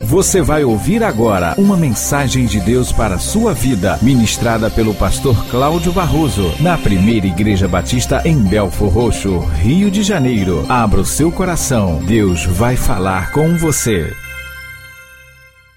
Você vai ouvir agora uma mensagem de Deus para a sua vida, ministrada pelo pastor Cláudio Barroso, na primeira Igreja Batista em Belfor Roxo, Rio de Janeiro. Abra o seu coração, Deus vai falar com você.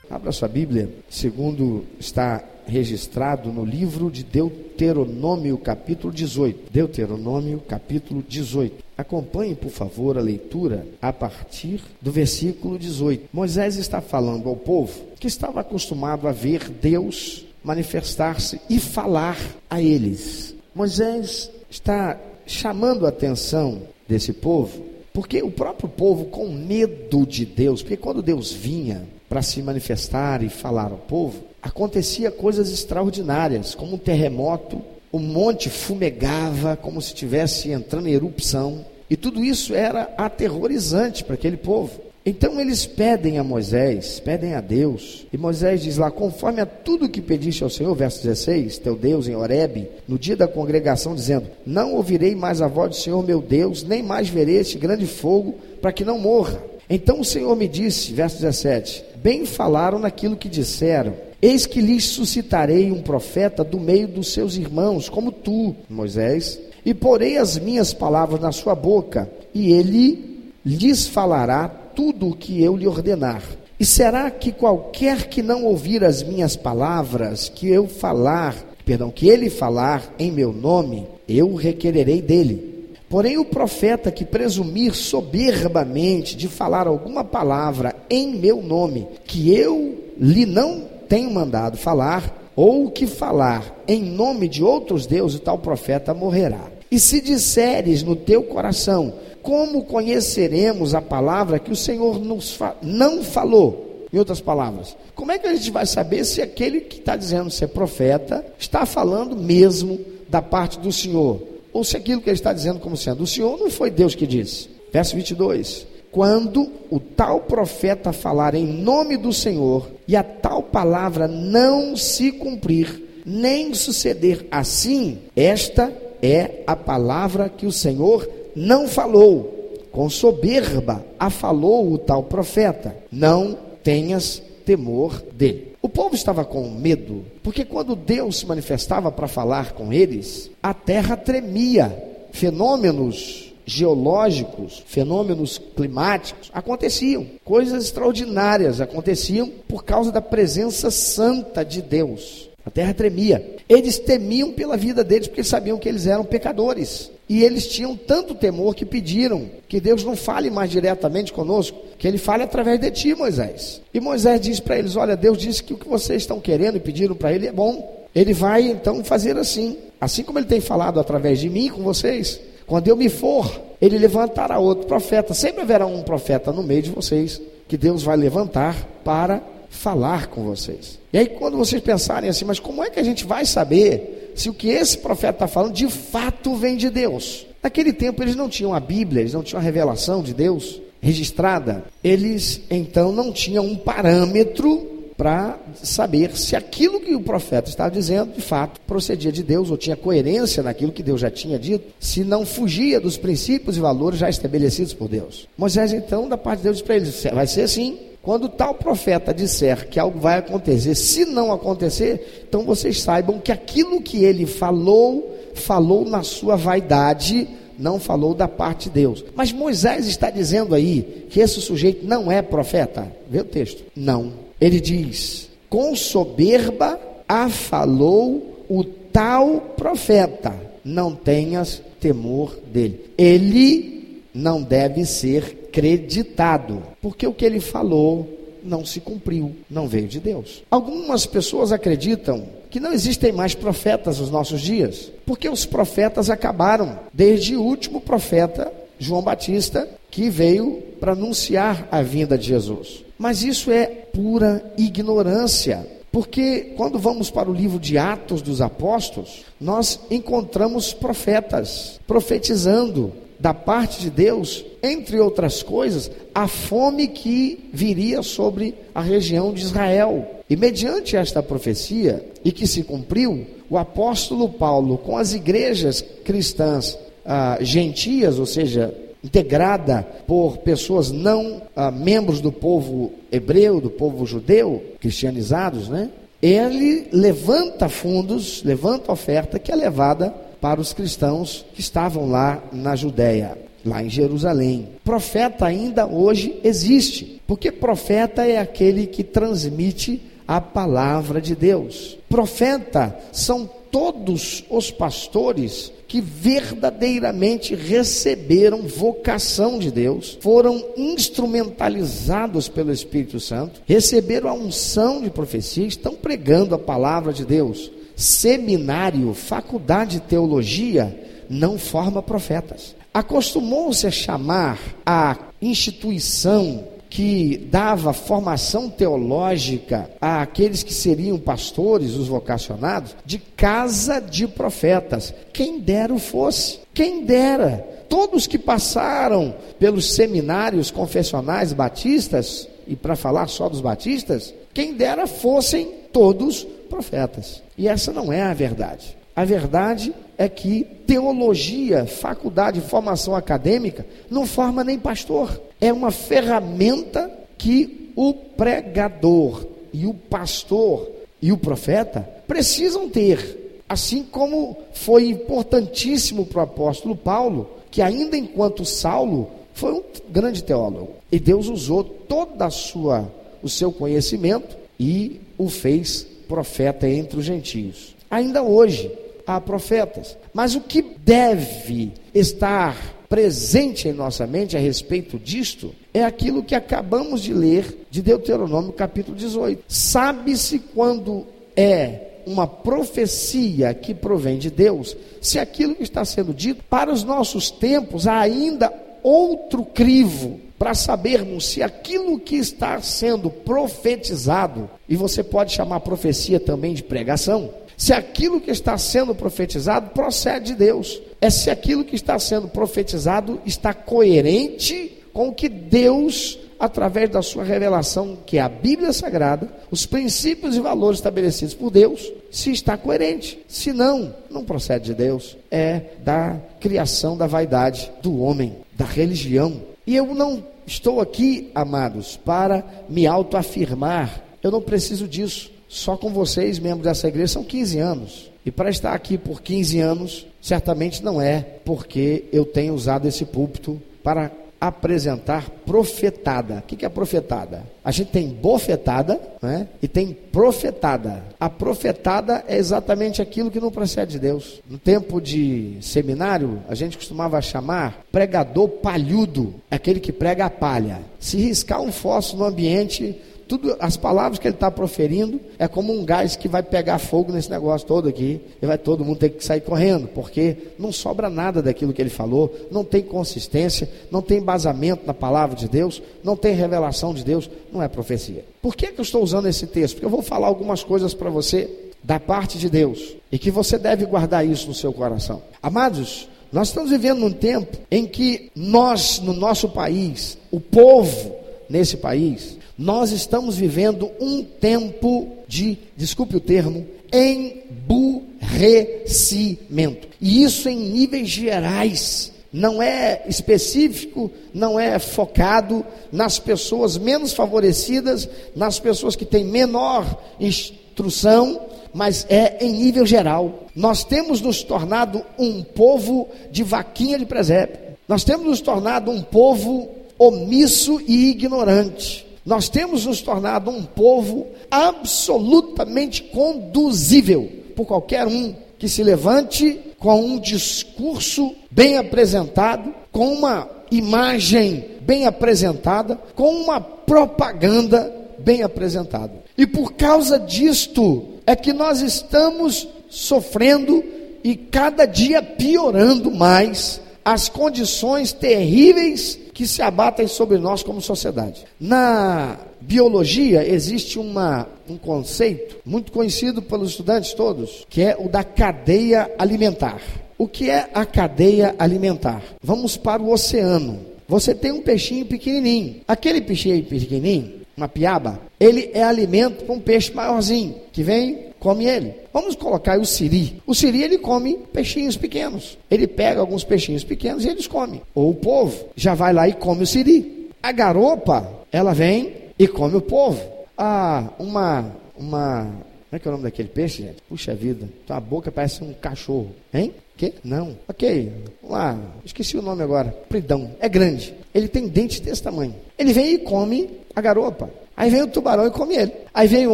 Abra sua Bíblia, segundo está registrado no livro de Deuteronômio, capítulo 18. Deuteronômio, capítulo 18. Acompanhe, por favor, a leitura a partir do versículo 18. Moisés está falando ao povo que estava acostumado a ver Deus manifestar-se e falar a eles. Moisés está chamando a atenção desse povo, porque o próprio povo, com medo de Deus, porque quando Deus vinha para se manifestar e falar ao povo, acontecia coisas extraordinárias, como um terremoto, o monte fumegava como se estivesse entrando em erupção, e tudo isso era aterrorizante para aquele povo. Então eles pedem a Moisés, pedem a Deus, e Moisés diz lá: conforme a tudo que pediste ao Senhor, verso 16, teu Deus em Horebe, no dia da congregação, dizendo: Não ouvirei mais a voz do Senhor meu Deus, nem mais verei este grande fogo, para que não morra. Então o Senhor me disse, verso 17: Bem falaram naquilo que disseram, Eis que lhes suscitarei um profeta do meio dos seus irmãos, como tu, Moisés, e porei as minhas palavras na sua boca, e ele lhes falará tudo o que eu lhe ordenar. E será que qualquer que não ouvir as minhas palavras, que eu falar, perdão, que ele falar em meu nome, eu requererei dele. Porém, o profeta que presumir soberbamente de falar alguma palavra em meu nome, que eu lhe não tenho mandado falar, ou que falar em nome de outros deuses, tal profeta morrerá. E se disseres no teu coração, como conheceremos a palavra que o Senhor nos fa não falou? Em outras palavras, como é que a gente vai saber se aquele que está dizendo ser profeta está falando mesmo da parte do Senhor? Ou se aquilo que ele está dizendo como sendo do Senhor não foi Deus que disse? Verso 22 quando o tal profeta falar em nome do Senhor e a tal palavra não se cumprir, nem suceder assim, esta é a palavra que o Senhor não falou. Com soberba a falou o tal profeta. Não tenhas temor dele. O povo estava com medo, porque quando Deus se manifestava para falar com eles, a terra tremia. Fenômenos geológicos, fenômenos climáticos aconteciam. Coisas extraordinárias aconteciam por causa da presença santa de Deus. A terra tremia. Eles temiam pela vida deles porque sabiam que eles eram pecadores. E eles tinham tanto temor que pediram que Deus não fale mais diretamente conosco, que ele fale através de ti, Moisés. E Moisés diz para eles: Olha, Deus disse que o que vocês estão querendo e pediram para ele é bom. Ele vai então fazer assim. Assim como ele tem falado através de mim com vocês, quando eu me for, ele levantará outro profeta. Sempre haverá um profeta no meio de vocês que Deus vai levantar para falar com vocês. E aí, quando vocês pensarem assim, mas como é que a gente vai saber se o que esse profeta está falando de fato vem de Deus? Naquele tempo eles não tinham a Bíblia, eles não tinham a revelação de Deus registrada. Eles então não tinham um parâmetro para saber se aquilo que o profeta estava dizendo, de fato, procedia de Deus ou tinha coerência naquilo que Deus já tinha dito, se não fugia dos princípios e valores já estabelecidos por Deus. Moisés, então, da parte de Deus, para eles: vai ser assim. Quando tal profeta disser que algo vai acontecer, se não acontecer, então vocês saibam que aquilo que ele falou, falou na sua vaidade, não falou da parte de Deus. Mas Moisés está dizendo aí que esse sujeito não é profeta. Vê o texto. Não ele diz: com soberba afalou o tal profeta, não tenhas temor dele. Ele não deve ser creditado, porque o que ele falou não se cumpriu, não veio de Deus. Algumas pessoas acreditam que não existem mais profetas nos nossos dias, porque os profetas acabaram, desde o último profeta, João Batista, que veio para anunciar a vinda de Jesus. Mas isso é pura ignorância. Porque quando vamos para o livro de Atos dos Apóstolos, nós encontramos profetas profetizando da parte de Deus, entre outras coisas, a fome que viria sobre a região de Israel. E mediante esta profecia, e que se cumpriu, o apóstolo Paulo, com as igrejas cristãs ah, gentias, ou seja, integrada por pessoas não ah, membros do povo hebreu, do povo judeu, cristianizados, né? Ele levanta fundos, levanta oferta que é levada para os cristãos que estavam lá na Judéia, lá em Jerusalém. Profeta ainda hoje existe, porque profeta é aquele que transmite a palavra de Deus. Profeta são todos os pastores que verdadeiramente receberam vocação de Deus, foram instrumentalizados pelo Espírito Santo, receberam a unção de profecia, estão pregando a palavra de Deus. Seminário, faculdade de teologia, não forma profetas. Acostumou-se a chamar a instituição que dava formação teológica àqueles que seriam pastores, os vocacionados, de casa de profetas. Quem dera o fosse, quem dera. Todos que passaram pelos seminários confessionais batistas, e para falar só dos batistas, quem dera fossem todos profetas. E essa não é a verdade. A verdade é que teologia, faculdade, formação acadêmica, não forma nem pastor. É uma ferramenta que o pregador e o pastor e o profeta precisam ter. Assim como foi importantíssimo para o apóstolo Paulo, que ainda enquanto Saulo foi um grande teólogo. E Deus usou toda a sua o seu conhecimento e o fez profeta entre os gentios. Ainda hoje, há profetas. Mas o que deve estar presente em nossa mente a respeito disto é aquilo que acabamos de ler de Deuteronômio capítulo 18. Sabe-se quando é uma profecia que provém de Deus, se aquilo que está sendo dito para os nossos tempos há ainda outro crivo para sabermos se aquilo que está sendo profetizado, e você pode chamar profecia também de pregação, se aquilo que está sendo profetizado procede de Deus, é se aquilo que está sendo profetizado está coerente com o que Deus, através da sua revelação, que é a Bíblia Sagrada, os princípios e valores estabelecidos por Deus, se está coerente. Se não, não procede de Deus, é da criação da vaidade do homem, da religião. E eu não estou aqui, amados, para me autoafirmar, eu não preciso disso só com vocês, membros dessa igreja, são 15 anos. E para estar aqui por 15 anos, certamente não é porque eu tenho usado esse púlpito para apresentar profetada. O que é profetada? A gente tem bofetada né? e tem profetada. A profetada é exatamente aquilo que não procede de Deus. No tempo de seminário, a gente costumava chamar pregador palhudo, aquele que prega a palha. Se riscar um fósforo no ambiente, tudo, as palavras que ele está proferindo é como um gás que vai pegar fogo nesse negócio todo aqui, e vai todo mundo ter que sair correndo, porque não sobra nada daquilo que ele falou, não tem consistência, não tem embasamento na palavra de Deus, não tem revelação de Deus, não é profecia. Por que, que eu estou usando esse texto? Porque eu vou falar algumas coisas para você da parte de Deus, e que você deve guardar isso no seu coração. Amados, nós estamos vivendo num tempo em que nós, no nosso país, o povo nesse país, nós estamos vivendo um tempo de, desculpe o termo, emburrecimento. E isso em níveis gerais. Não é específico, não é focado nas pessoas menos favorecidas, nas pessoas que têm menor instrução, mas é em nível geral. Nós temos nos tornado um povo de vaquinha de presépio. Nós temos nos tornado um povo omisso e ignorante. Nós temos nos tornado um povo absolutamente conduzível por qualquer um que se levante com um discurso bem apresentado, com uma imagem bem apresentada, com uma propaganda bem apresentada. E por causa disto é que nós estamos sofrendo e cada dia piorando mais as condições terríveis que se abatem sobre nós como sociedade. Na biologia existe uma, um conceito muito conhecido pelos estudantes todos, que é o da cadeia alimentar. O que é a cadeia alimentar? Vamos para o oceano. Você tem um peixinho pequenininho. Aquele peixinho pequenininho, uma piaba, ele é alimento para um peixe maiorzinho, que vem come ele. Vamos colocar o siri. O siri ele come peixinhos pequenos. Ele pega alguns peixinhos pequenos e eles comem. Ou o povo já vai lá e come o siri. A garopa, ela vem e come o povo. Ah, uma uma como é que é o nome daquele peixe, gente? Puxa vida, tua boca parece um cachorro, hein? Que? Não. Ok, lá. Esqueci o nome agora. Pridão. É grande. Ele tem dente desse tamanho. Ele vem e come a garopa. Aí vem o tubarão e come ele. Aí vem o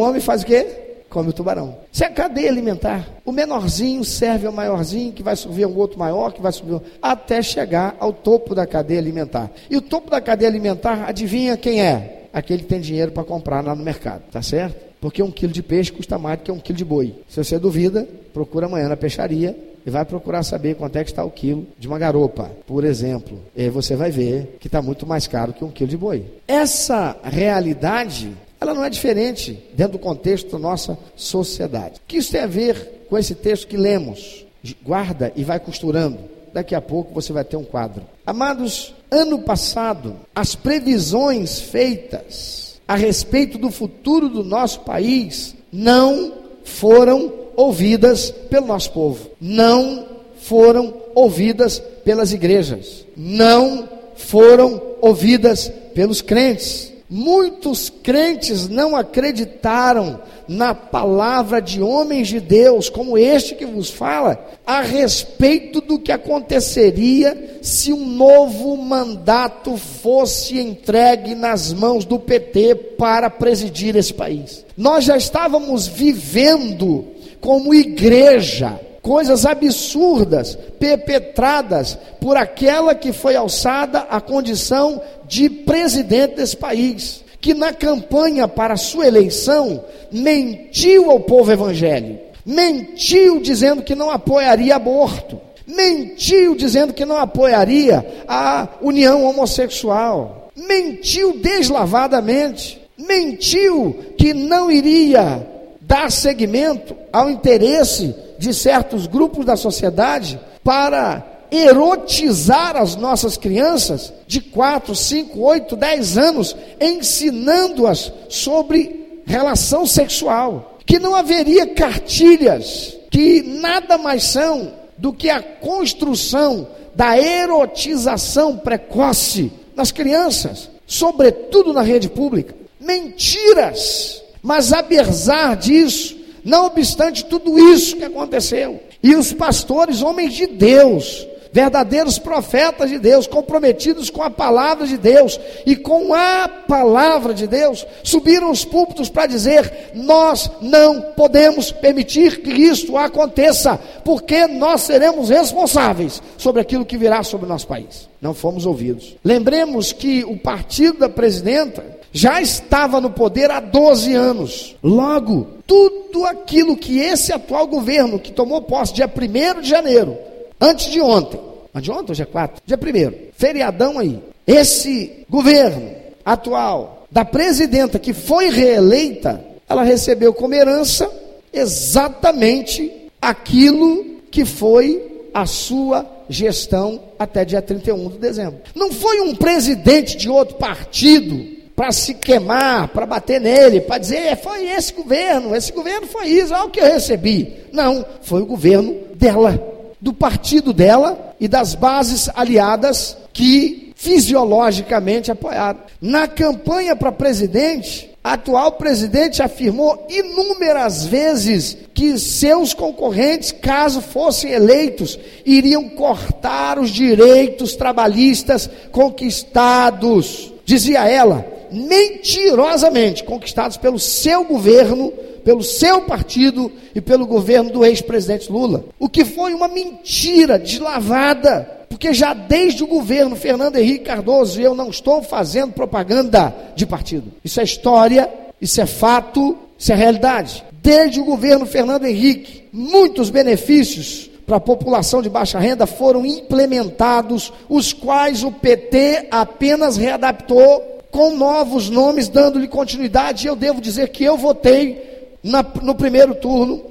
homem e faz o quê? Come o tubarão. Isso é cadeia alimentar. O menorzinho serve ao maiorzinho, que vai subir um outro maior, que vai subir até chegar ao topo da cadeia alimentar. E o topo da cadeia alimentar, adivinha quem é? Aquele que tem dinheiro para comprar lá no mercado, tá certo? Porque um quilo de peixe custa mais do que um quilo de boi. Se você duvida, procura amanhã na peixaria e vai procurar saber quanto é que está o quilo de uma garopa, por exemplo. E aí você vai ver que está muito mais caro que um quilo de boi. Essa realidade, ela não é diferente dentro do contexto da nossa sociedade. O que isso tem a ver com esse texto que lemos? Guarda e vai costurando. Daqui a pouco você vai ter um quadro. Amados, ano passado, as previsões feitas a respeito do futuro do nosso país não foram ouvidas pelo nosso povo, não foram ouvidas pelas igrejas, não foram ouvidas pelos crentes. Muitos crentes não acreditaram na palavra de homens de Deus, como este que vos fala, a respeito do que aconteceria se um novo mandato fosse entregue nas mãos do PT para presidir esse país. Nós já estávamos vivendo como igreja, coisas absurdas perpetradas por aquela que foi alçada à condição de presidente desse país, que na campanha para sua eleição mentiu ao povo evangélico, mentiu dizendo que não apoiaria aborto, mentiu dizendo que não apoiaria a união homossexual, mentiu deslavadamente, mentiu que não iria dar seguimento ao interesse de certos grupos da sociedade para erotizar as nossas crianças de 4, 5, 8, 10 anos, ensinando-as sobre relação sexual, que não haveria cartilhas, que nada mais são do que a construção da erotização precoce nas crianças, sobretudo na rede pública. Mentiras mas apesar disso, não obstante tudo isso que aconteceu, e os pastores, homens de Deus, verdadeiros profetas de Deus, comprometidos com a palavra de Deus e com a palavra de Deus, subiram os púlpitos para dizer: Nós não podemos permitir que isto aconteça, porque nós seremos responsáveis sobre aquilo que virá sobre o nosso país. Não fomos ouvidos. Lembremos que o partido da presidenta já estava no poder há 12 anos. Logo, tudo aquilo que esse atual governo, que tomou posse dia 1 de janeiro, antes de ontem, antes de ontem, hoje é 4, dia 1 feriadão aí, esse governo atual, da presidenta que foi reeleita, ela recebeu como herança exatamente aquilo que foi a sua gestão até dia 31 de dezembro. Não foi um presidente de outro partido para se queimar, para bater nele, para dizer, é, foi esse governo, esse governo foi isso, olha o que eu recebi. Não, foi o governo dela, do partido dela e das bases aliadas que fisiologicamente apoiaram. Na campanha para presidente, a atual presidente afirmou inúmeras vezes que seus concorrentes, caso fossem eleitos, iriam cortar os direitos trabalhistas conquistados. Dizia ela, mentirosamente conquistados pelo seu governo, pelo seu partido e pelo governo do ex-presidente Lula. O que foi uma mentira deslavada, porque já desde o governo Fernando Henrique Cardoso, eu não estou fazendo propaganda de partido. Isso é história, isso é fato, isso é realidade. Desde o governo Fernando Henrique, muitos benefícios para a população de baixa renda foram implementados, os quais o PT apenas readaptou com novos nomes, dando-lhe continuidade. Eu devo dizer que eu votei na, no primeiro turno,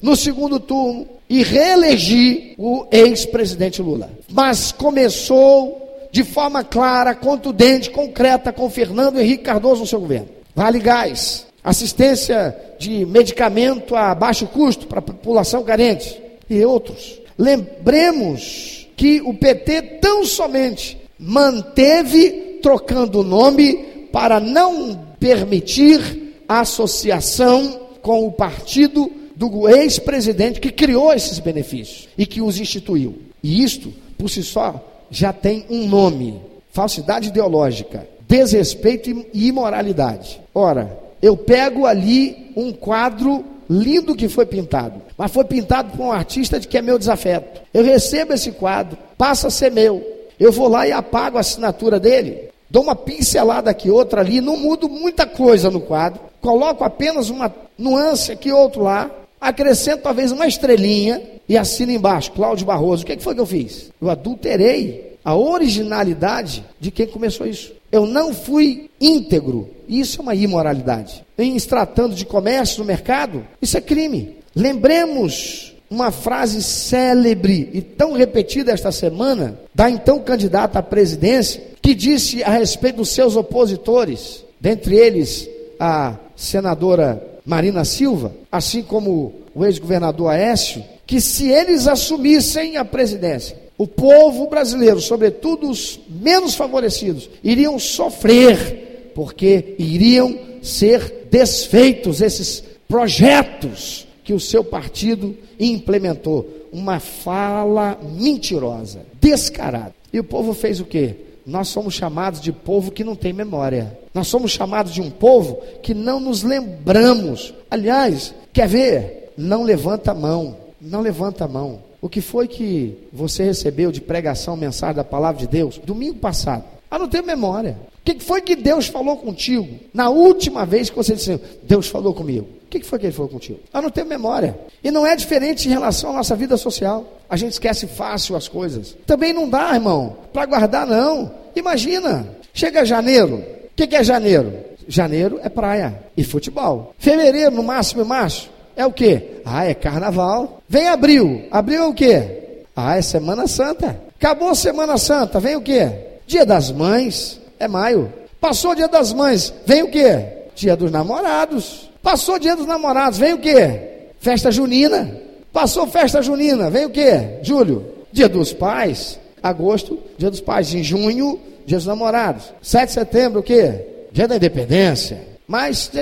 no segundo turno, e reelegi o ex-presidente Lula. Mas começou de forma clara, contundente, concreta com Fernando Henrique Cardoso no seu governo. Vale Gás, assistência de medicamento a baixo custo para a população carente e outros. Lembremos que o PT tão somente manteve trocando o nome para não permitir associação com o partido do ex-presidente que criou esses benefícios e que os instituiu. E isto, por si só, já tem um nome: falsidade ideológica, desrespeito e imoralidade. Ora, eu pego ali um quadro lindo que foi pintado, mas foi pintado por um artista de que é meu desafeto. Eu recebo esse quadro, passa a ser meu. Eu vou lá e apago a assinatura dele, dou uma pincelada aqui, outra ali, não mudo muita coisa no quadro, coloco apenas uma nuance aqui, outro lá, acrescento talvez uma estrelinha e assino embaixo, Cláudio Barroso. O que, é foi que eu fiz? Eu adulterei a originalidade de quem começou isso. Eu não fui íntegro. Isso é uma imoralidade. Em se tratando de comércio no mercado, isso é crime. Lembremos uma frase célebre e tão repetida esta semana da então candidata à presidência, que disse a respeito dos seus opositores, dentre eles a senadora Marina Silva, assim como o ex-governador Aécio, que se eles assumissem a presidência, o povo brasileiro, sobretudo os menos favorecidos, iriam sofrer, porque iriam ser desfeitos esses projetos que o seu partido implementou. Uma fala mentirosa, descarada. E o povo fez o quê? Nós somos chamados de povo que não tem memória. Nós somos chamados de um povo que não nos lembramos. Aliás, quer ver? Não levanta a mão. Não levanta a mão. O que foi que você recebeu de pregação, mensagem da palavra de Deus domingo passado? Ah, não tenho memória. O que foi que Deus falou contigo na última vez que você disse, Deus falou comigo? O que foi que ele falou contigo? Eu não tenho memória. E não é diferente em relação à nossa vida social. A gente esquece fácil as coisas. Também não dá, irmão, para guardar, não. Imagina, chega janeiro. O que, é janeiro? Janeiro é praia e futebol. Fevereiro, no máximo e março, é o que? Ah, é carnaval. Vem abril. Abril é o que? Ah, é Semana Santa. Acabou Semana Santa, vem o que? Dia das Mães, é maio. Passou o Dia das Mães, vem o que? Dia dos Namorados. Passou dia dos namorados, vem o quê? Festa junina. Passou festa junina, vem o quê? Julho, dia dos pais. Agosto, dia dos pais. Em junho, dia dos namorados. 7 de setembro, o quê? Dia da independência. Mas, o que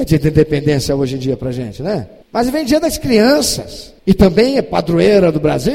é dia da independência hoje em dia pra gente, né? Mas vem dia das crianças. E também é padroeira do Brasil.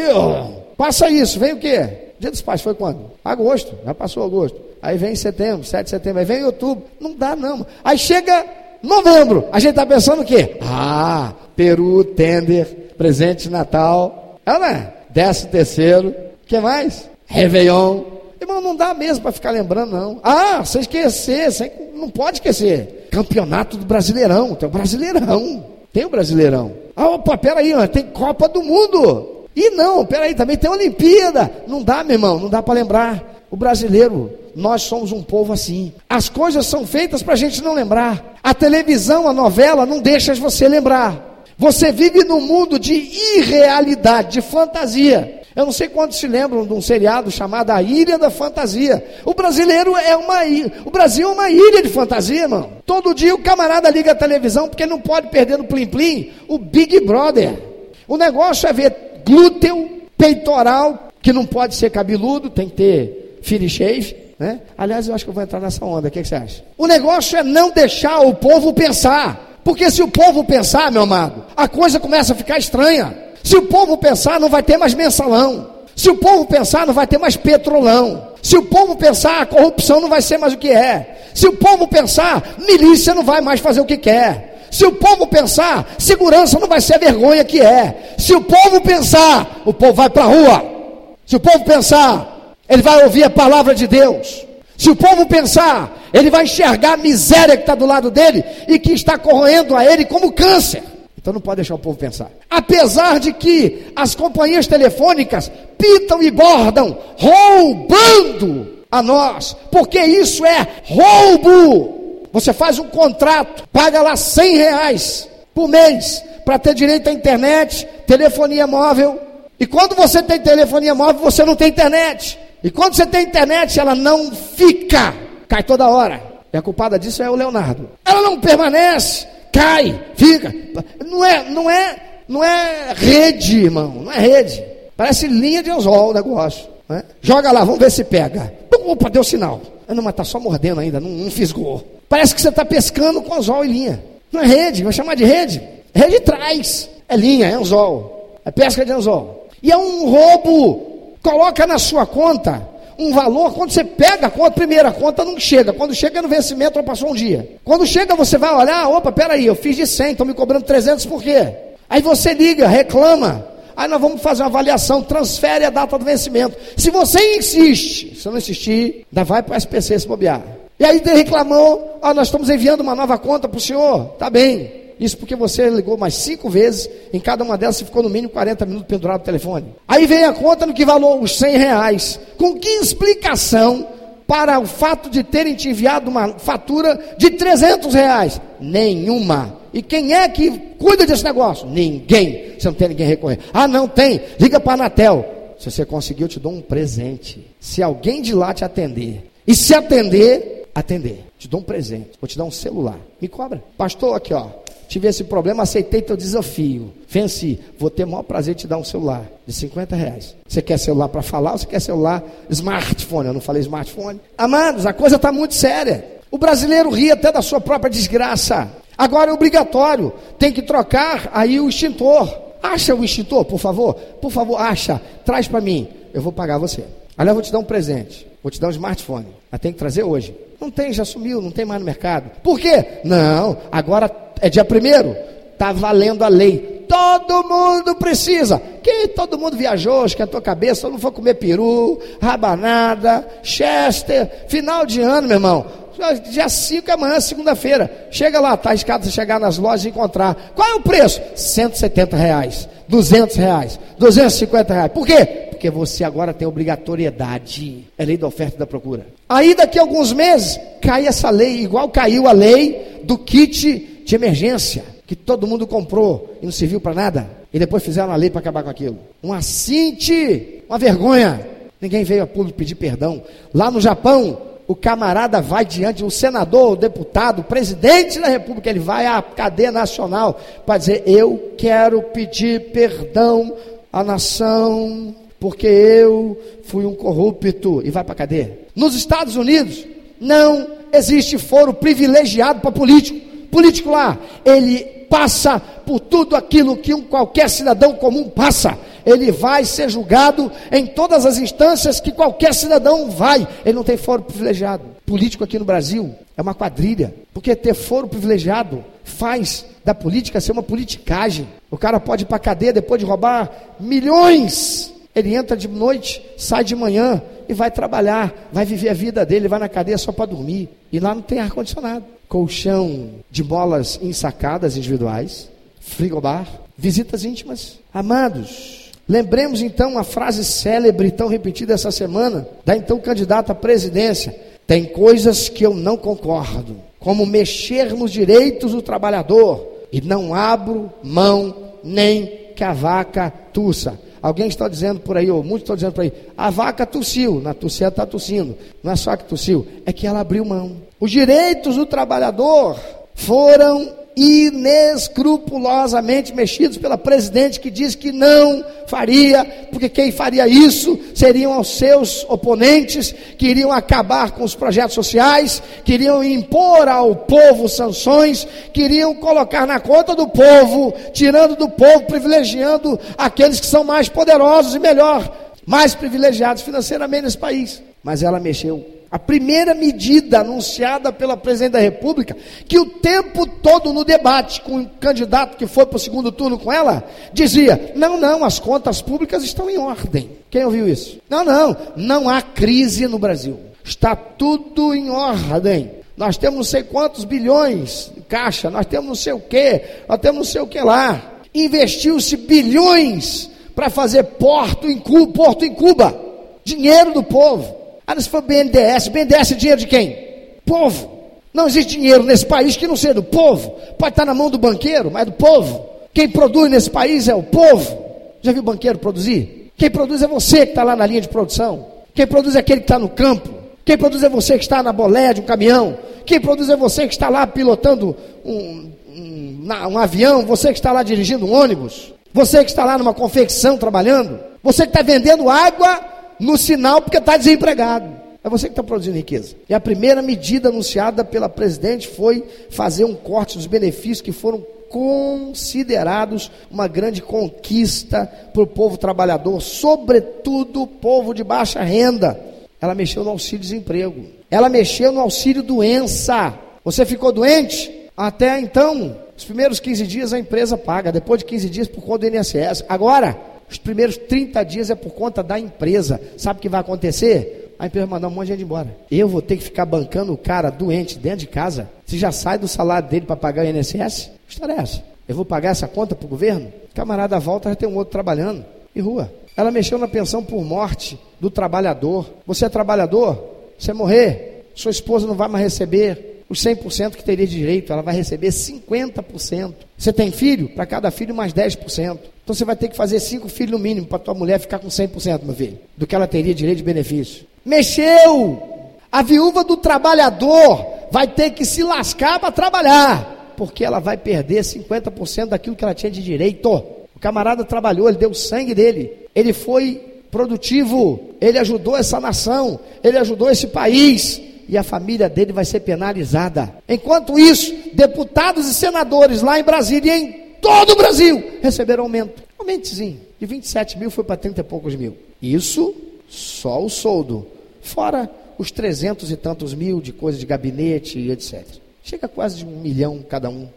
Passa isso, vem o quê? Dia dos pais foi quando? Agosto, já passou agosto. Aí vem setembro, 7 de setembro, aí vem outubro. Não dá não. Aí chega Novembro, a gente está pensando o quê? Ah, Peru, tender, presente de Natal. É, né? Décimo terceiro. O que mais? Réveillon. Irmão, não dá mesmo para ficar lembrando, não. Ah, você esquecer, você não pode esquecer. Campeonato do Brasileirão, tem o Brasileirão. Tem o Brasileirão. Ah, opa, peraí, tem Copa do Mundo. E não, peraí, também tem Olimpíada. Não dá, meu irmão, não dá para lembrar. O brasileiro, nós somos um povo assim. As coisas são feitas para a gente não lembrar. A televisão, a novela, não deixa você lembrar. Você vive num mundo de irrealidade, de fantasia. Eu não sei quantos se lembram de um seriado chamado A Ilha da Fantasia. O brasileiro é uma ilha. O Brasil é uma ilha de fantasia, irmão. Todo dia o camarada liga a televisão porque não pode perder no Plim Plim o Big Brother. O negócio é ver glúteo, peitoral, que não pode ser cabeludo, tem que ter finish shave, né? Aliás, eu acho que eu vou entrar nessa onda. O que, que você acha? O negócio é não deixar o povo pensar. Porque se o povo pensar, meu amado, a coisa começa a ficar estranha. Se o povo pensar, não vai ter mais mensalão. Se o povo pensar, não vai ter mais petrolão. Se o povo pensar, a corrupção não vai ser mais o que é. Se o povo pensar, milícia não vai mais fazer o que quer. Se o povo pensar, segurança não vai ser a vergonha que é. Se o povo pensar, o povo vai para a rua. Se o povo pensar, ele vai ouvir a palavra de Deus. Se o povo pensar, ele vai enxergar a miséria que está do lado dele e que está corroendo a ele como câncer. Então não pode deixar o povo pensar. Apesar de que as companhias telefônicas pitam e bordam, roubando a nós, porque isso é roubo. Você faz um contrato, paga lá 100 reais por mês para ter direito à internet, telefonia móvel. E quando você tem telefonia móvel, você não tem internet. E quando você tem internet, ela não fica, cai toda hora. E a culpada disso é o Leonardo. Ela não permanece, cai, fica. Não é, não é, não é rede, irmão, não é rede. Parece linha de anzol o negócio. Né? Joga lá, vamos ver se pega. Opa, deu sinal. Não, mas tá só mordendo ainda, não, não fisgou. Parece que você está pescando com anzol e linha. Não é rede, vai chamar de rede. Rede traz. É linha, é anzol. É pesca de anzol. E é um roubo. Coloca na sua conta um valor, quando você pega a conta, primeira conta não chega. Quando chega no vencimento, passou um dia. Quando chega, você vai olhar, opa, peraí, eu fiz de 100, estão me cobrando 300 por quê? Aí você liga, reclama. Aí nós vamos fazer uma avaliação, transfere a data do vencimento. Se você insiste, se não insistir, ainda vai para o SPC se bobear. E aí reclamou, ah, nós estamos enviando uma nova conta para o senhor. Tá bem. Isso porque você ligou mais cinco vezes, em cada uma delas você ficou no mínimo 40 minutos pendurado no telefone. Aí vem a conta no que valor os 100 reais. Com que explicação para o fato de terem te enviado uma fatura de 300 reais? Nenhuma. E quem é que cuida desse negócio? Ninguém. Você não tem ninguém a recorrer. Ah, não tem. Liga para a Anatel. Se você conseguir, eu te dou um presente. Se alguém de lá te atender. E se atender, atender. Te dou um presente. Vou te dar um celular. Me cobra. Pastor, aqui ó tive esse problema, aceitei teu desafio. Venci. Vou ter o maior prazer de te dar um celular de 50 reais. Você quer celular para falar ou você quer celular smartphone? Eu não falei smartphone. Amados, a coisa está muito séria. O brasileiro ri até da sua própria desgraça. Agora é obrigatório. Tem que trocar aí o extintor. Acha o extintor, por favor. Por favor, acha. Traz para mim. Eu vou pagar você. Aliás, vou te dar um presente. Vou te dar um smartphone. Mas tem que trazer hoje. Não tem, já sumiu, não tem mais no mercado. Por quê? Não, agora é dia primeiro. Está valendo a lei. Todo mundo precisa. Que todo mundo viajou, esquentou a cabeça, não foi comer peru, rabanada, chester. Final de ano, meu irmão. Dia 5 amanhã, segunda-feira. Chega lá, tá escada chegar nas lojas e encontrar. Qual é o preço? 170 reais, 200 reais, 250 reais. Por quê? Porque você agora tem obrigatoriedade. É lei da oferta e da procura. Aí daqui a alguns meses cai essa lei, igual caiu a lei do kit de emergência, que todo mundo comprou e não serviu para nada. E depois fizeram a lei para acabar com aquilo. Um assinte, uma vergonha. Ninguém veio a público pedir perdão. Lá no Japão, o camarada vai diante, o senador, o deputado, o presidente da república, ele vai à cadeia nacional para dizer: Eu quero pedir perdão à nação, porque eu fui um corrupto, e vai para a cadeia. Nos Estados Unidos, não existe foro privilegiado para político. Político lá, ele passa por tudo aquilo que um qualquer cidadão comum passa. Ele vai ser julgado em todas as instâncias que qualquer cidadão vai. Ele não tem foro privilegiado. Político aqui no Brasil é uma quadrilha, porque ter foro privilegiado faz da política ser uma politicagem. O cara pode ir para cadeia depois de roubar milhões ele entra de noite, sai de manhã e vai trabalhar, vai viver a vida dele, vai na cadeia só para dormir. E lá não tem ar-condicionado. Colchão de bolas ensacadas individuais, frigobar, visitas íntimas. Amados, lembremos então a frase célebre tão repetida essa semana da então candidata à presidência. Tem coisas que eu não concordo, como mexer nos direitos do trabalhador, e não abro mão nem que a vaca tussa. Alguém está dizendo por aí, ou muitos estão dizendo por aí, a vaca tossiu, na tossia está tossindo. Não é só que tossiu, é que ela abriu mão. Os direitos do trabalhador foram inescrupulosamente mexidos pela presidente que diz que não faria, porque quem faria isso seriam os seus oponentes, que iriam acabar com os projetos sociais, queriam impor ao povo sanções, queriam colocar na conta do povo, tirando do povo, privilegiando aqueles que são mais poderosos e melhor, mais privilegiados financeiramente nesse país. Mas ela mexeu a primeira medida anunciada pela presidente da República, que o tempo todo no debate com o candidato que foi para o segundo turno com ela, dizia: não, não, as contas públicas estão em ordem. Quem ouviu isso? Não, não, não há crise no Brasil. Está tudo em ordem. Nós temos não sei quantos bilhões de caixa, nós temos não sei o que, nós temos não sei o que lá. Investiu-se bilhões para fazer porto em Cuba, porto em Cuba. Dinheiro do povo. Ah, se for BNDES, BNDES é dinheiro de quem? Povo. Não existe dinheiro nesse país que não seja do povo. Pode estar na mão do banqueiro, mas é do povo. Quem produz nesse país é o povo. Já viu banqueiro produzir? Quem produz é você que está lá na linha de produção. Quem produz é aquele que está no campo. Quem produz é você que está na boleia de um caminhão. Quem produz é você que está lá pilotando um, um, um avião. Você que está lá dirigindo um ônibus. Você que está lá numa confecção trabalhando. Você que está vendendo água no sinal porque está desempregado. É você que está produzindo riqueza. E a primeira medida anunciada pela presidente foi fazer um corte dos benefícios que foram considerados uma grande conquista para o povo trabalhador, sobretudo o povo de baixa renda. Ela mexeu no auxílio desemprego. Ela mexeu no auxílio doença. Você ficou doente? Até então, os primeiros 15 dias a empresa paga, depois de 15 dias por conta do INSS. Agora, os primeiros 30 dias é por conta da empresa. Sabe o que vai acontecer? A empresa mandar um monte de gente embora. Eu vou ter que ficar bancando o cara doente dentro de casa. Se já sai do salário dele para pagar o INSS? Que história é essa? Eu vou pagar essa conta para o governo? Camarada volta, já tem um outro trabalhando. E rua. Ela mexeu na pensão por morte do trabalhador. Você é trabalhador? Você morrer, sua esposa não vai mais receber os 100% que teria direito, ela vai receber 50%. Você tem filho? Para cada filho, mais 10%. Então você vai ter que fazer cinco filhos no mínimo para tua mulher ficar com 100%, meu filho, do que ela teria direito de benefício. Mexeu! A viúva do trabalhador vai ter que se lascar para trabalhar, porque ela vai perder 50% daquilo que ela tinha de direito. O camarada trabalhou, ele deu o sangue dele, ele foi produtivo, ele ajudou essa nação, ele ajudou esse país e a família dele vai ser penalizada. Enquanto isso, deputados e senadores lá em Brasília e em todo o Brasil receberam aumento. Aumentezinho, de 27 mil foi para 30 e poucos mil. Isso só o soldo, fora os 300 e tantos mil de coisa de gabinete e etc. Chega quase de um milhão cada um. O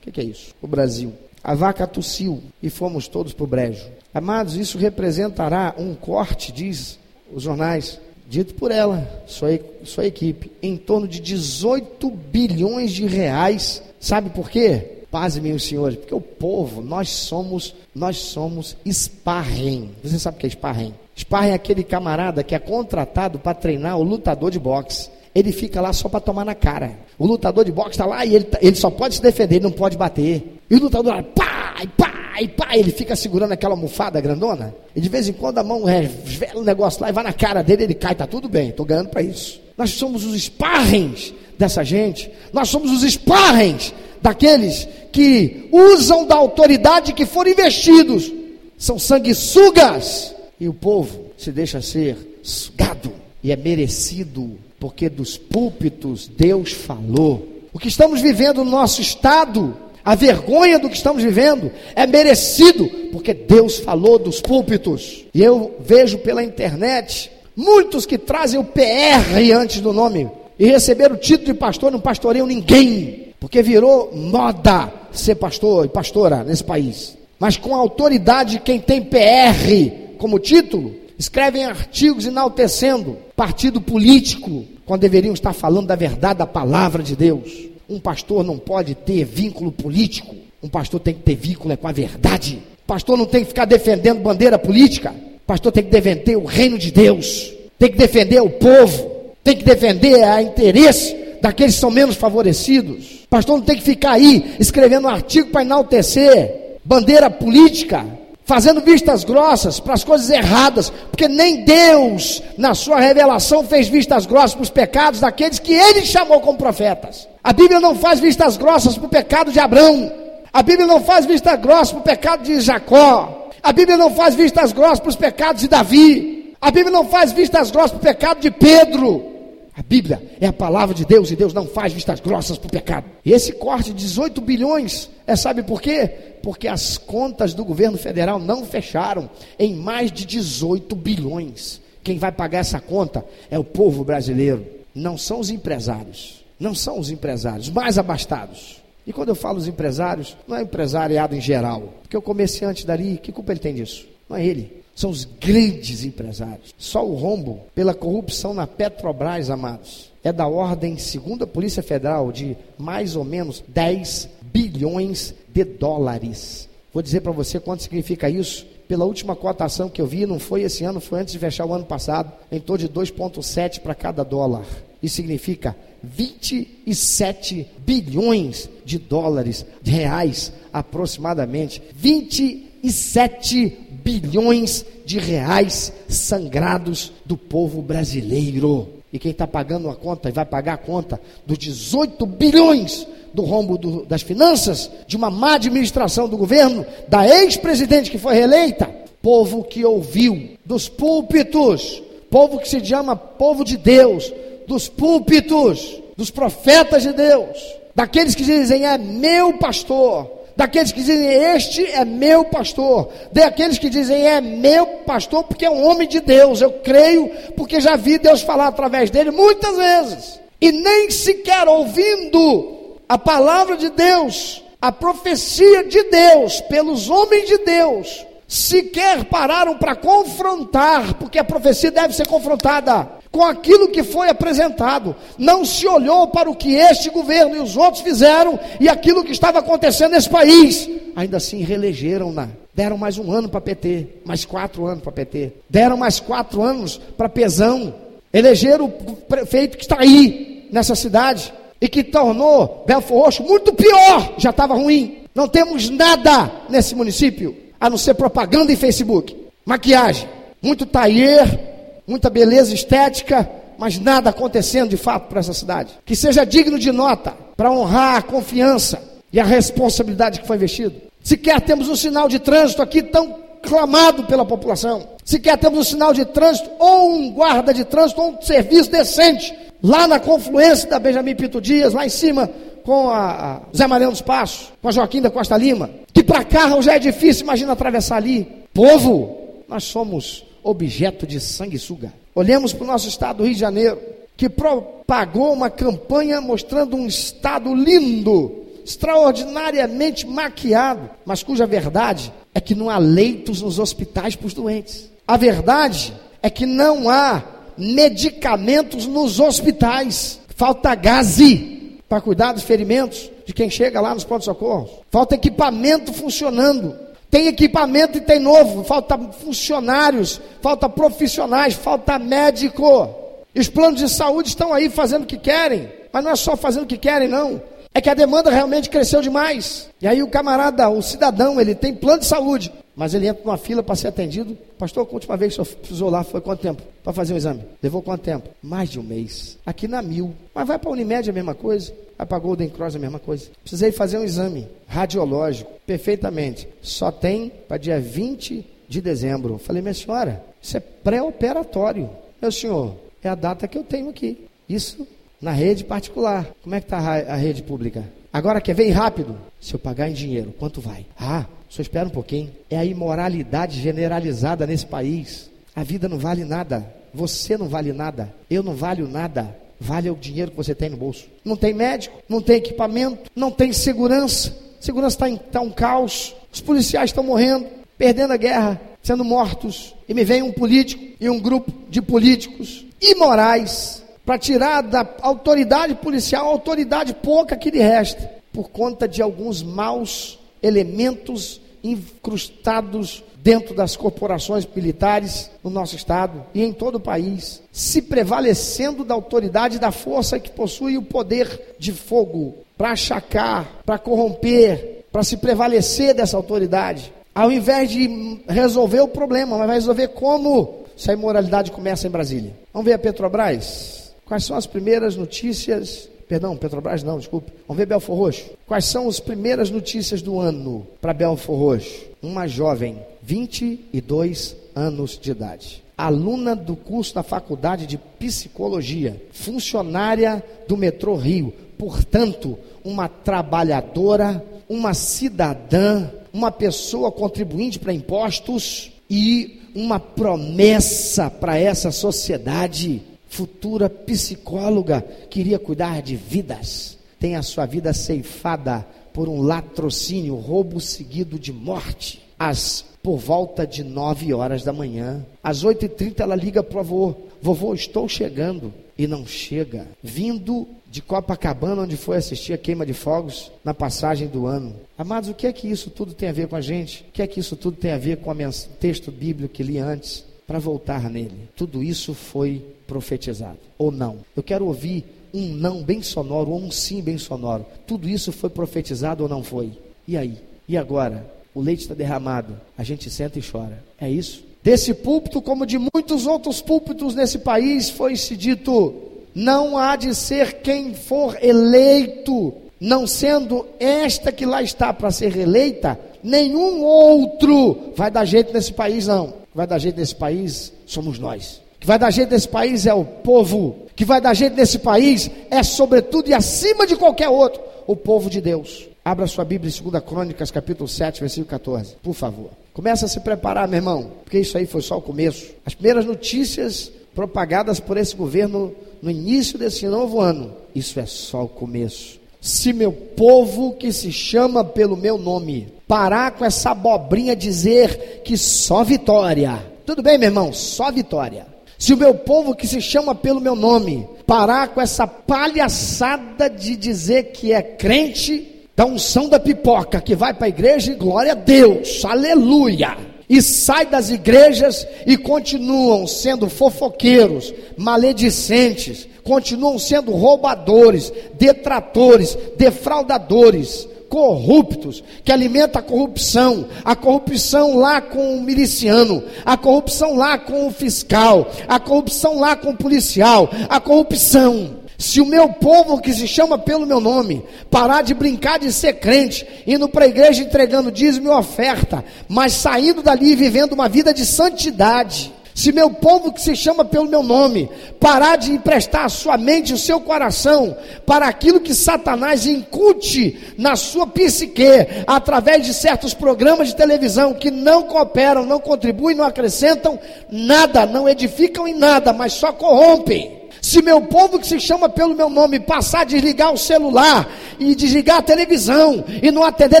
que, que é isso? O Brasil. A vaca tossiu e fomos todos para o brejo. Amados, isso representará um corte, diz os jornais, dito por ela, sua, sua equipe, em torno de 18 bilhões de reais. Sabe por quê? Paz, meus senhores, porque o povo, nós somos, nós somos sparring. Você sabe o que é sparring? Sparring é aquele camarada que é contratado para treinar o lutador de boxe. Ele fica lá só para tomar na cara. O lutador de boxe está lá e ele, tá, ele só pode se defender, ele não pode bater. E o lutador, pá, pá, e pá, ele fica segurando aquela almofada grandona. E de vez em quando a mão revela o negócio lá e vai na cara dele, ele cai, tá tudo bem, estou ganhando para isso. Nós somos os esparrens dessa gente. Nós somos os esparrens daqueles que usam da autoridade que foram investidos. São sanguessugas. E o povo se deixa ser sugado. E é merecido, porque dos púlpitos Deus falou. O que estamos vivendo no nosso estado a vergonha do que estamos vivendo é merecido, porque Deus falou dos púlpitos. E eu vejo pela internet muitos que trazem o PR antes do nome e receberam o título de pastor, não pastoreiam ninguém, porque virou moda ser pastor e pastora nesse país. Mas com a autoridade, quem tem PR como título, escrevem artigos enaltecendo partido político, quando deveriam estar falando da verdade da palavra de Deus. Um pastor não pode ter vínculo político. Um pastor tem que ter vínculo com a verdade. Pastor não tem que ficar defendendo bandeira política. Pastor tem que defender o reino de Deus. Tem que defender o povo. Tem que defender a interesse daqueles que são menos favorecidos. Pastor não tem que ficar aí escrevendo um artigo para enaltecer bandeira política fazendo vistas grossas para as coisas erradas, porque nem Deus, na sua revelação, fez vistas grossas para os pecados daqueles que ele chamou como profetas. A Bíblia não faz vistas grossas para o pecado de Abraão. A Bíblia não faz vistas grossas para o pecado de Jacó. A Bíblia não faz vistas grossas para os pecados de Davi. A Bíblia não faz vistas grossas para o pecado de Pedro. A Bíblia é a palavra de Deus e Deus não faz vistas grossas para o pecado. E esse corte de 18 bilhões, é sabe por quê? Porque as contas do governo federal não fecharam em mais de 18 bilhões. Quem vai pagar essa conta é o povo brasileiro, não são os empresários. Não são os empresários mais abastados. E quando eu falo os empresários, não é empresariado em geral, porque o comerciante dali, que culpa ele tem disso? Não é ele. São os grandes empresários. Só o rombo pela corrupção na Petrobras, amados, é da ordem, segundo a Polícia Federal, de mais ou menos 10 bilhões de dólares. Vou dizer para você quanto significa isso. Pela última cotação que eu vi, não foi esse ano, foi antes de fechar o ano passado, em torno de 2,7 para cada dólar. Isso significa 27 bilhões de dólares, de reais aproximadamente. 27 bilhões de reais sangrados do povo brasileiro. E quem está pagando a conta e vai pagar a conta dos 18 bilhões do rombo do, das finanças, de uma má administração do governo, da ex-presidente que foi reeleita, povo que ouviu dos púlpitos, povo que se chama povo de Deus, dos púlpitos, dos profetas de Deus, daqueles que dizem é meu pastor, daqueles que dizem este é meu pastor, daqueles que dizem é meu pastor porque é um homem de Deus, eu creio porque já vi Deus falar através dele muitas vezes, e nem sequer ouvindo a palavra de Deus, a profecia de Deus, pelos homens de Deus, sequer pararam para confrontar, porque a profecia deve ser confrontada com aquilo que foi apresentado. Não se olhou para o que este governo e os outros fizeram e aquilo que estava acontecendo nesse país. Ainda assim, reelegeram-na. Deram mais um ano para PT, mais quatro anos para PT. Deram mais quatro anos para Pesão. Elegeram o prefeito que está aí, nessa cidade e que tornou Belfor Roxo muito pior, já estava ruim. Não temos nada nesse município, a não ser propaganda em Facebook, maquiagem, muito taier, muita beleza estética, mas nada acontecendo de fato para essa cidade. Que seja digno de nota, para honrar a confiança e a responsabilidade que foi investido. Sequer temos um sinal de trânsito aqui tão clamado pela população. Sequer temos um sinal de trânsito, ou um guarda de trânsito, ou um serviço decente lá na confluência da Benjamin Pinto Dias, lá em cima com a, Zé Mariano dos Passos, com a Joaquim da Costa Lima, que para carro já é difícil, imagina atravessar ali. Povo, nós somos objeto de sanguessuga. Olhemos para o nosso estado do Rio de Janeiro, que propagou uma campanha mostrando um estado lindo, extraordinariamente maquiado, mas cuja verdade é que não há leitos nos hospitais para os doentes. A verdade é que não há medicamentos nos hospitais, falta gaze para cuidar dos ferimentos de quem chega lá nos pontos-socorros, falta equipamento funcionando. Tem equipamento e tem novo, falta funcionários, falta profissionais, falta médico. E os planos de saúde estão aí fazendo o que querem, mas não é só fazendo o que querem, não. É que a demanda realmente cresceu demais. E aí o camarada, o cidadão, ele tem plano de saúde, mas ele entra numa fila para ser atendido. Pastor, a última vez que o senhor precisou lá foi quanto tempo? Para fazer o exame? Levou quanto tempo? Mais de um mês. Aqui na Mil. Mas vai para a Unimed a mesma coisa. Vai para a Golden Cross a mesma coisa. Precisei fazer um exame radiológico. Perfeitamente. Só tem para dia 20 de dezembro. Falei, minha senhora, isso é pré-operatório. Meu senhor, é a data que eu tenho aqui. Isso na rede particular. Como é que está a rede pública? Agora quer ver rápido? Se eu pagar em dinheiro, quanto vai? Ah, só espera um pouquinho. É a imoralidade generalizada nesse país. A vida não vale nada. Você não vale nada. Eu não valho nada. Vale o dinheiro que você tem no bolso. Não tem médico, não tem equipamento, não tem segurança. Segurança está tá um caos. Os policiais estão morrendo, perdendo a guerra, sendo mortos. E me vem um político e um grupo de políticos imorais para tirar da autoridade policial a autoridade pouca que lhe resta, por conta de alguns maus elementos incrustados dentro das corporações militares no nosso estado e em todo o país, se prevalecendo da autoridade e da força que possui o poder de fogo para achacar, para corromper, para se prevalecer dessa autoridade. Ao invés de resolver o problema, mas vai resolver como se a imoralidade começa em Brasília. Vamos ver a Petrobras? Quais são as primeiras notícias Perdão, Petrobras não, desculpe. Vamos ver Belfor Roxo. Quais são as primeiras notícias do ano para Belfor Roxo? Uma jovem, 22 anos de idade. Aluna do curso da Faculdade de Psicologia, funcionária do metrô Rio, portanto, uma trabalhadora, uma cidadã, uma pessoa contribuinte para impostos e uma promessa para essa sociedade futura psicóloga, queria cuidar de vidas, tem a sua vida ceifada por um latrocínio, roubo seguido de morte. Às por volta de 9 horas da manhã, às 8h30 ela liga para o avô: Vovô, estou chegando. E não chega. Vindo de Copacabana, onde foi assistir a queima de fogos na passagem do ano. Amados, o que é que isso tudo tem a ver com a gente? O que é que isso tudo tem a ver com o texto bíblico que li antes? Para voltar nele. Tudo isso foi profetizado ou não. Eu quero ouvir um não bem sonoro ou um sim bem sonoro. Tudo isso foi profetizado ou não foi? E aí? E agora? O leite está derramado. A gente senta e chora. É isso? Desse púlpito, como de muitos outros púlpitos nesse país, foi-se dito: Não há de ser quem for eleito, não sendo esta que lá está para ser eleita, nenhum outro vai dar jeito nesse país, não. Vai dar jeito nesse país somos nós. Que vai dar jeito nesse país é o povo. Que vai dar jeito nesse país é, sobretudo e acima de qualquer outro, o povo de Deus. Abra sua Bíblia em 2 Crônicas, capítulo 7, versículo 14, por favor. Começa a se preparar, meu irmão, porque isso aí foi só o começo. As primeiras notícias propagadas por esse governo no início desse novo ano, isso é só o começo. Se meu povo que se chama pelo meu nome parar com essa abobrinha dizer que só vitória, tudo bem, meu irmão, só vitória. Se o meu povo que se chama pelo meu nome parar com essa palhaçada de dizer que é crente, da unção da pipoca que vai para a igreja e glória a Deus, aleluia. E sai das igrejas e continuam sendo fofoqueiros, maledicentes, continuam sendo roubadores, detratores, defraudadores, corruptos, que alimenta a corrupção, a corrupção lá com o miliciano, a corrupção lá com o fiscal, a corrupção lá com o policial, a corrupção. Se o meu povo que se chama pelo meu nome parar de brincar de ser crente, indo para a igreja entregando dízimo e oferta, mas saindo dali vivendo uma vida de santidade, se meu povo que se chama pelo meu nome parar de emprestar a sua mente e o seu coração para aquilo que Satanás incute na sua psique, através de certos programas de televisão que não cooperam, não contribuem, não acrescentam nada, não edificam em nada, mas só corrompem. Se meu povo que se chama pelo meu nome passar a desligar o celular e desligar a televisão e não atender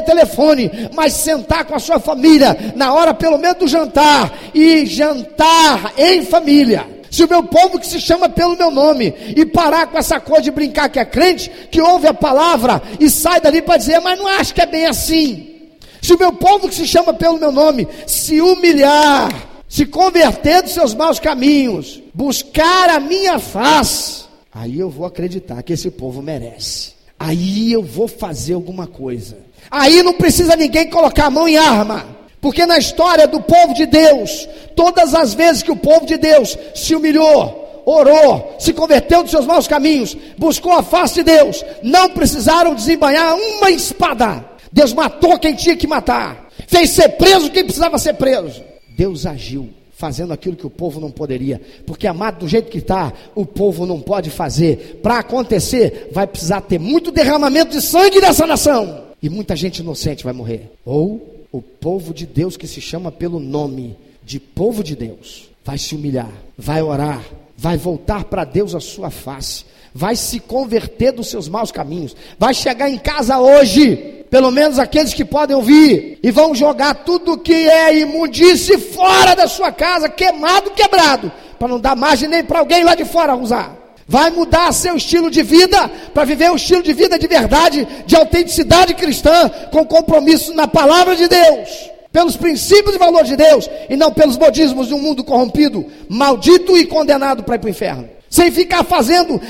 telefone, mas sentar com a sua família na hora pelo menos do jantar e jantar em família. Se o meu povo que se chama pelo meu nome e parar com essa coisa de brincar que é crente, que ouve a palavra e sai dali para dizer, mas não acho que é bem assim. Se o meu povo que se chama pelo meu nome se humilhar, se converter dos seus maus caminhos, buscar a minha face, aí eu vou acreditar que esse povo merece. Aí eu vou fazer alguma coisa. Aí não precisa ninguém colocar a mão em arma. Porque na história do povo de Deus, todas as vezes que o povo de Deus se humilhou, orou, se converteu dos seus maus caminhos, buscou a face de Deus, não precisaram desembanhar uma espada. Deus matou quem tinha que matar, fez ser preso quem precisava ser preso. Deus agiu, fazendo aquilo que o povo não poderia, porque amado, do jeito que está, o povo não pode fazer. Para acontecer, vai precisar ter muito derramamento de sangue nessa nação, e muita gente inocente vai morrer. Ou o povo de Deus que se chama pelo nome de povo de Deus vai se humilhar, vai orar, vai voltar para Deus a sua face, vai se converter dos seus maus caminhos, vai chegar em casa hoje pelo menos aqueles que podem ouvir, e vão jogar tudo que é imundície fora da sua casa, queimado, quebrado, para não dar margem nem para alguém lá de fora usar. Vai mudar seu estilo de vida para viver um estilo de vida de verdade, de autenticidade cristã, com compromisso na palavra de Deus, pelos princípios e valores de Deus, e não pelos modismos de um mundo corrompido, maldito e condenado para ir para o inferno. Sem ficar fazendo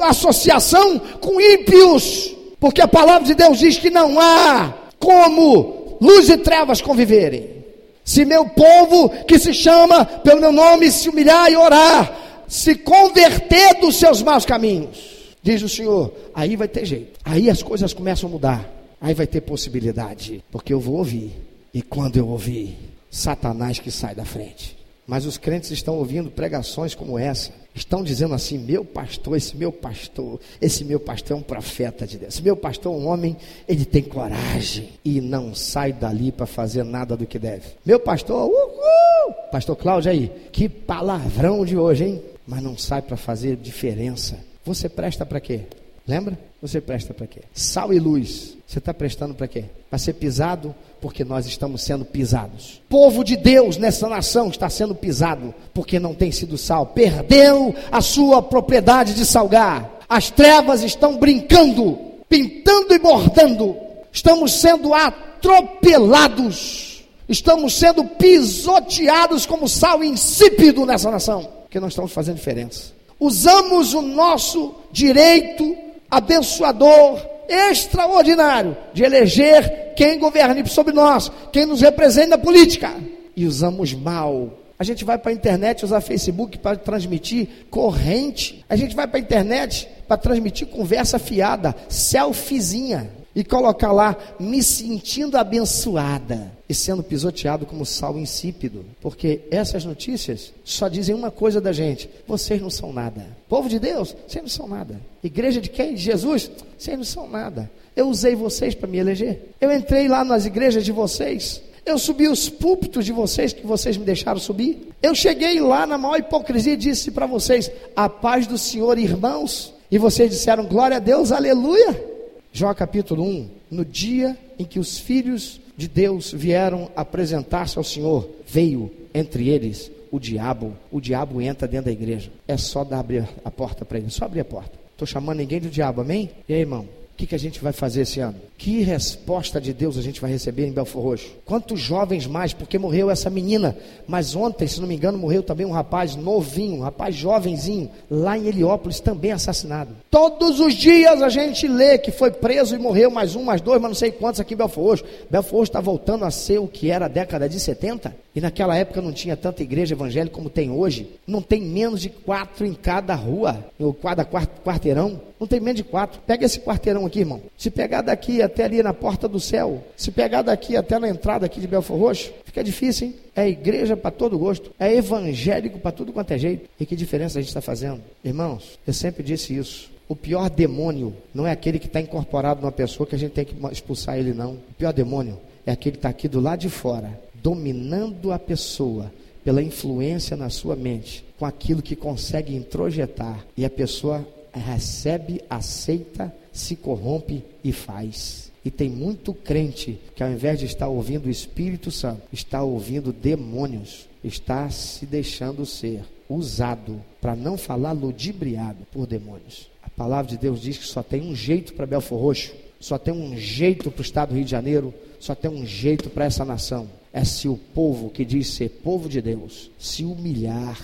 associação com ímpios porque a palavra de Deus diz que não há como luz e trevas conviverem. Se meu povo, que se chama pelo meu nome, se humilhar e orar, se converter dos seus maus caminhos, diz o Senhor, aí vai ter jeito. Aí as coisas começam a mudar. Aí vai ter possibilidade, porque eu vou ouvir. E quando eu ouvir, Satanás que sai da frente. Mas os crentes estão ouvindo pregações como essa, estão dizendo assim: meu pastor, esse meu pastor, esse meu pastor é um profeta de Deus, esse meu pastor é um homem, ele tem coragem e não sai dali para fazer nada do que deve. Meu pastor, uhul! Pastor Cláudio aí, que palavrão de hoje, hein? Mas não sai para fazer diferença. Você presta para quê? Lembra? Você presta para quê? Sal e luz. Você está prestando para quê? Para ser pisado, porque nós estamos sendo pisados. Povo de Deus nessa nação está sendo pisado, porque não tem sido sal. Perdeu a sua propriedade de salgar. As trevas estão brincando, pintando e bordando. Estamos sendo atropelados. Estamos sendo pisoteados como sal insípido nessa nação, porque não estamos fazendo diferença. Usamos o nosso direito abençoador, extraordinário de eleger quem governe sobre nós, quem nos representa na política. E usamos mal A gente vai para a internet usar Facebook para transmitir corrente. A gente vai para a internet para transmitir conversa fiada, selfiezinha e colocar lá me sentindo abençoada e sendo pisoteado como sal insípido, porque essas notícias só dizem uma coisa da gente: vocês não são nada. Povo de Deus, vocês não são nada. Igreja de quem? De Jesus? Vocês não são nada. Eu usei vocês para me eleger. Eu entrei lá nas igrejas de vocês. Eu subi os púlpitos de vocês que vocês me deixaram subir. Eu cheguei lá na maior hipocrisia e disse para vocês: a paz do Senhor, irmãos. E vocês disseram glória a Deus, aleluia. Jó capítulo 1, no dia em que os filhos de Deus vieram apresentar-se ao Senhor, veio entre eles o diabo. O diabo entra dentro da igreja. É só dar abrir a porta para ele, só abrir a porta. Estou chamando ninguém de diabo, amém? E aí, irmão? O que, que a gente vai fazer esse ano? Que resposta de Deus a gente vai receber em Belfor Roxo? Quantos jovens mais? Porque morreu essa menina, mas ontem, se não me engano, morreu também um rapaz novinho, um rapaz jovenzinho, lá em Heliópolis, também assassinado. Todos os dias a gente lê que foi preso e morreu mais um, mais dois, mas não sei quantos aqui em Belfor Roxo. Belfor Roxo está voltando a ser o que era a década de 70, e naquela época não tinha tanta igreja evangélica como tem hoje. Não tem menos de quatro em cada rua, ou cada quarteirão. Não tem menos de quatro. Pega esse quarteirão aqui, irmão. Se pegar daqui até ali na porta do céu, se pegar daqui até na entrada aqui de Belfor Roxo, fica difícil, hein? É igreja para todo gosto, é evangélico para tudo quanto é jeito. E que diferença a gente está fazendo? Irmãos, eu sempre disse isso. O pior demônio não é aquele que está incorporado numa pessoa que a gente tem que expulsar ele, não. O pior demônio é aquele que está aqui do lado de fora, dominando a pessoa pela influência na sua mente, com aquilo que consegue introjetar, e a pessoa recebe, aceita, se corrompe e faz. E tem muito crente que ao invés de estar ouvindo o Espírito Santo, está ouvindo demônios, está se deixando ser usado para não falar ludibriado por demônios. A palavra de Deus diz que só tem um jeito para Belfor Roxo, só tem um jeito para o estado do Rio de Janeiro, só tem um jeito para essa nação. É se o povo que diz ser povo de Deus se humilhar.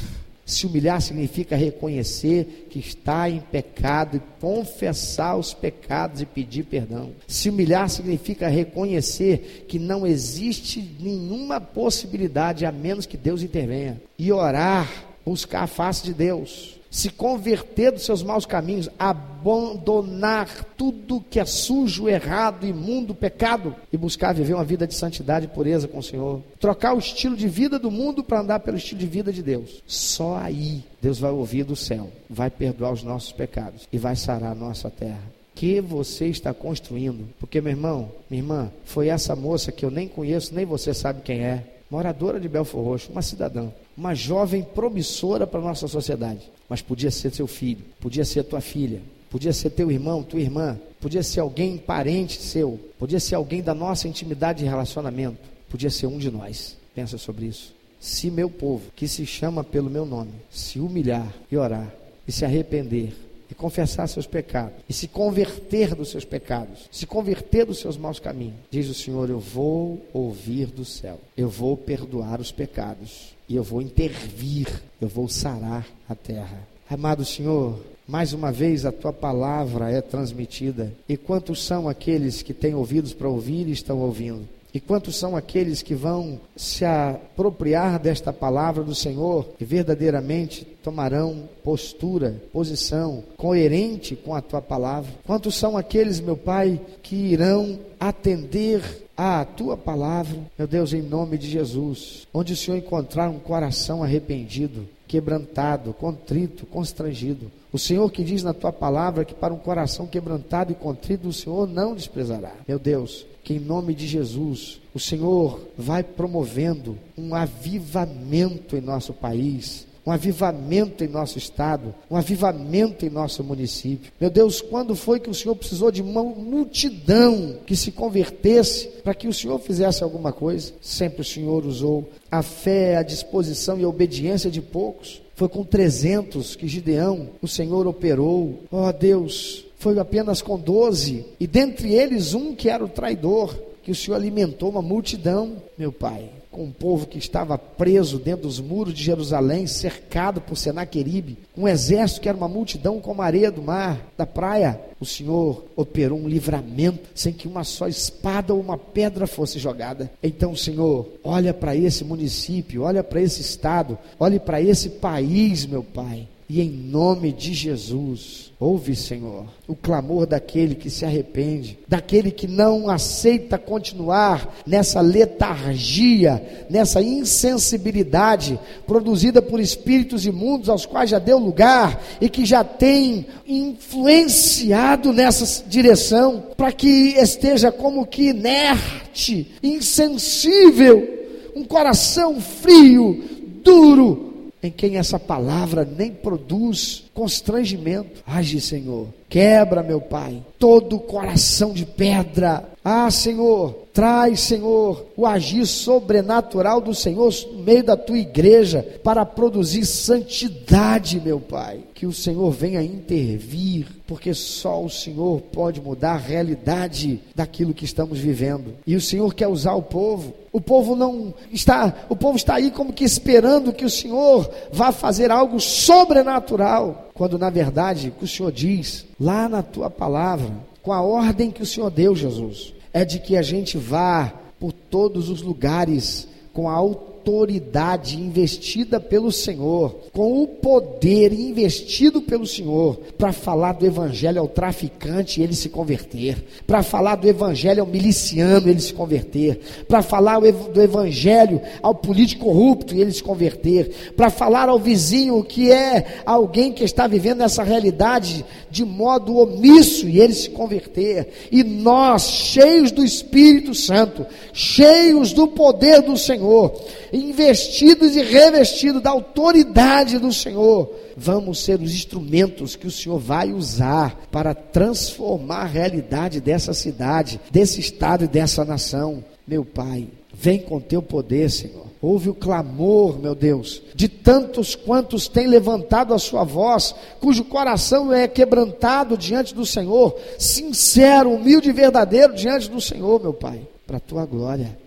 Se humilhar significa reconhecer que está em pecado e confessar os pecados e pedir perdão. Se humilhar significa reconhecer que não existe nenhuma possibilidade a menos que Deus intervenha. E orar, buscar a face de Deus se converter dos seus maus caminhos, abandonar tudo que é sujo, errado, imundo, pecado e buscar viver uma vida de santidade e pureza com o Senhor. Trocar o estilo de vida do mundo para andar pelo estilo de vida de Deus. Só aí Deus vai ouvir do céu, vai perdoar os nossos pecados e vai sarar a nossa terra que você está construindo. Porque, meu irmão, minha irmã, foi essa moça que eu nem conheço, nem você sabe quem é, moradora de Belfor Roxo, uma cidadã, uma jovem promissora para a nossa sociedade mas podia ser seu filho, podia ser tua filha, podia ser teu irmão, tua irmã, podia ser alguém parente seu, podia ser alguém da nossa intimidade e relacionamento, podia ser um de nós. Pensa sobre isso. Se meu povo, que se chama pelo meu nome, se humilhar e orar e se arrepender e confessar seus pecados e se converter dos seus pecados, se converter dos seus maus caminhos, diz o Senhor: Eu vou ouvir do céu, eu vou perdoar os pecados e eu vou intervir, eu vou sarar a terra. Amado Senhor, mais uma vez a tua palavra é transmitida. E quantos são aqueles que têm ouvidos para ouvir e estão ouvindo? E quantos são aqueles que vão se apropriar desta palavra do Senhor e verdadeiramente tomarão postura, posição coerente com a tua palavra? Quantos são aqueles, meu Pai, que irão atender à tua palavra, meu Deus, em nome de Jesus, onde o Senhor encontrar um coração arrependido, quebrantado, contrito, constrangido. O Senhor que diz na tua palavra que para um coração quebrantado e contrito o Senhor não desprezará. Meu Deus, que em nome de Jesus o Senhor vai promovendo um avivamento em nosso país, um avivamento em nosso estado, um avivamento em nosso município. Meu Deus, quando foi que o Senhor precisou de uma multidão que se convertesse para que o Senhor fizesse alguma coisa? Sempre o Senhor usou a fé, a disposição e a obediência de poucos. Foi com 300 que Gideão, o Senhor operou. Ó oh, Deus, foi apenas com 12, e dentre eles um que era o traidor. que o Senhor alimentou uma multidão, meu Pai, com um povo que estava preso dentro dos muros de Jerusalém, cercado por Senaqueribe, um exército que era uma multidão como a areia do mar, da praia. O Senhor operou um livramento sem que uma só espada ou uma pedra fosse jogada. Então, Senhor, olha para esse município, olha para esse estado, olhe para esse país, meu Pai. E em nome de Jesus, ouve, Senhor, o clamor daquele que se arrepende, daquele que não aceita continuar nessa letargia, nessa insensibilidade produzida por espíritos imundos aos quais já deu lugar e que já tem influenciado nessa direção, para que esteja como que inerte, insensível, um coração frio, duro, em quem essa palavra nem produz constrangimento. Age, Senhor. Quebra, meu Pai, todo coração de pedra. Ah, Senhor, traz, Senhor, o agir sobrenatural do Senhor no meio da tua igreja para produzir santidade, meu Pai. Que o Senhor venha intervir, porque só o Senhor pode mudar a realidade daquilo que estamos vivendo. E o Senhor quer usar o povo. O povo não está, o povo está aí como que esperando que o Senhor vá fazer algo sobrenatural quando na verdade o, Senhor diz lá na tua palavra, com a ordem que o Senhor deu, Jesus, é de que a gente vá por todos os lugares com a autoridade autoridade investida pelo Senhor, com o poder investido pelo Senhor, para falar do Evangelho ao traficante e ele se converter, para falar do Evangelho ao miliciano e ele se converter, para falar do Evangelho ao político corrupto e ele se converter, para falar ao vizinho que é alguém que está vivendo essa realidade de modo omisso e ele se converter, e nós, cheios do Espírito Santo, cheios do poder do Senhor, investidos e revestidos da autoridade do Senhor, vamos ser os instrumentos que o Senhor vai usar para transformar a realidade dessa cidade, desse estado e dessa nação. Meu Pai, vem com teu poder, Senhor. Ouve o clamor, meu Deus, de tantos quantos têm levantado a sua voz, cujo coração é quebrantado diante do Senhor, sincero, humilde e verdadeiro diante do Senhor, meu Pai, para a tua glória.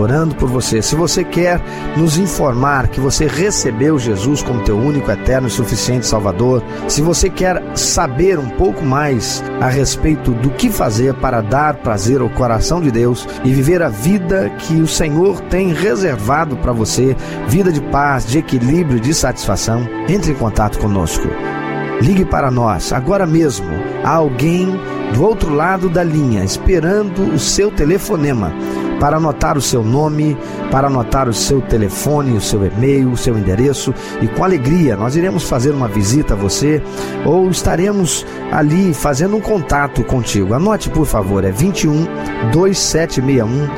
orando por você. Se você quer nos informar que você recebeu Jesus como teu único, eterno e suficiente Salvador, se você quer saber um pouco mais a respeito do que fazer para dar prazer ao coração de Deus e viver a vida que o Senhor tem reservado para você, vida de paz, de equilíbrio, de satisfação, entre em contato conosco. Ligue para nós agora mesmo. Há alguém do outro lado da linha esperando o seu telefonema para anotar o seu nome, para anotar o seu telefone, o seu e-mail, o seu endereço e com alegria nós iremos fazer uma visita a você ou estaremos ali fazendo um contato contigo. Anote, por favor, é 21 2761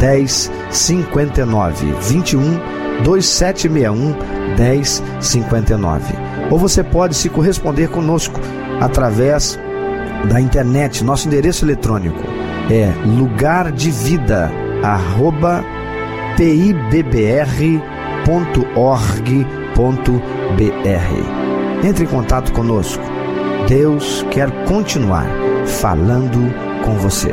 1059. 21 2761 1059. Ou você pode se corresponder conosco através da internet. Nosso endereço eletrônico é lugardevidda@pibbr.org.br. Entre em contato conosco. Deus quer continuar falando com você.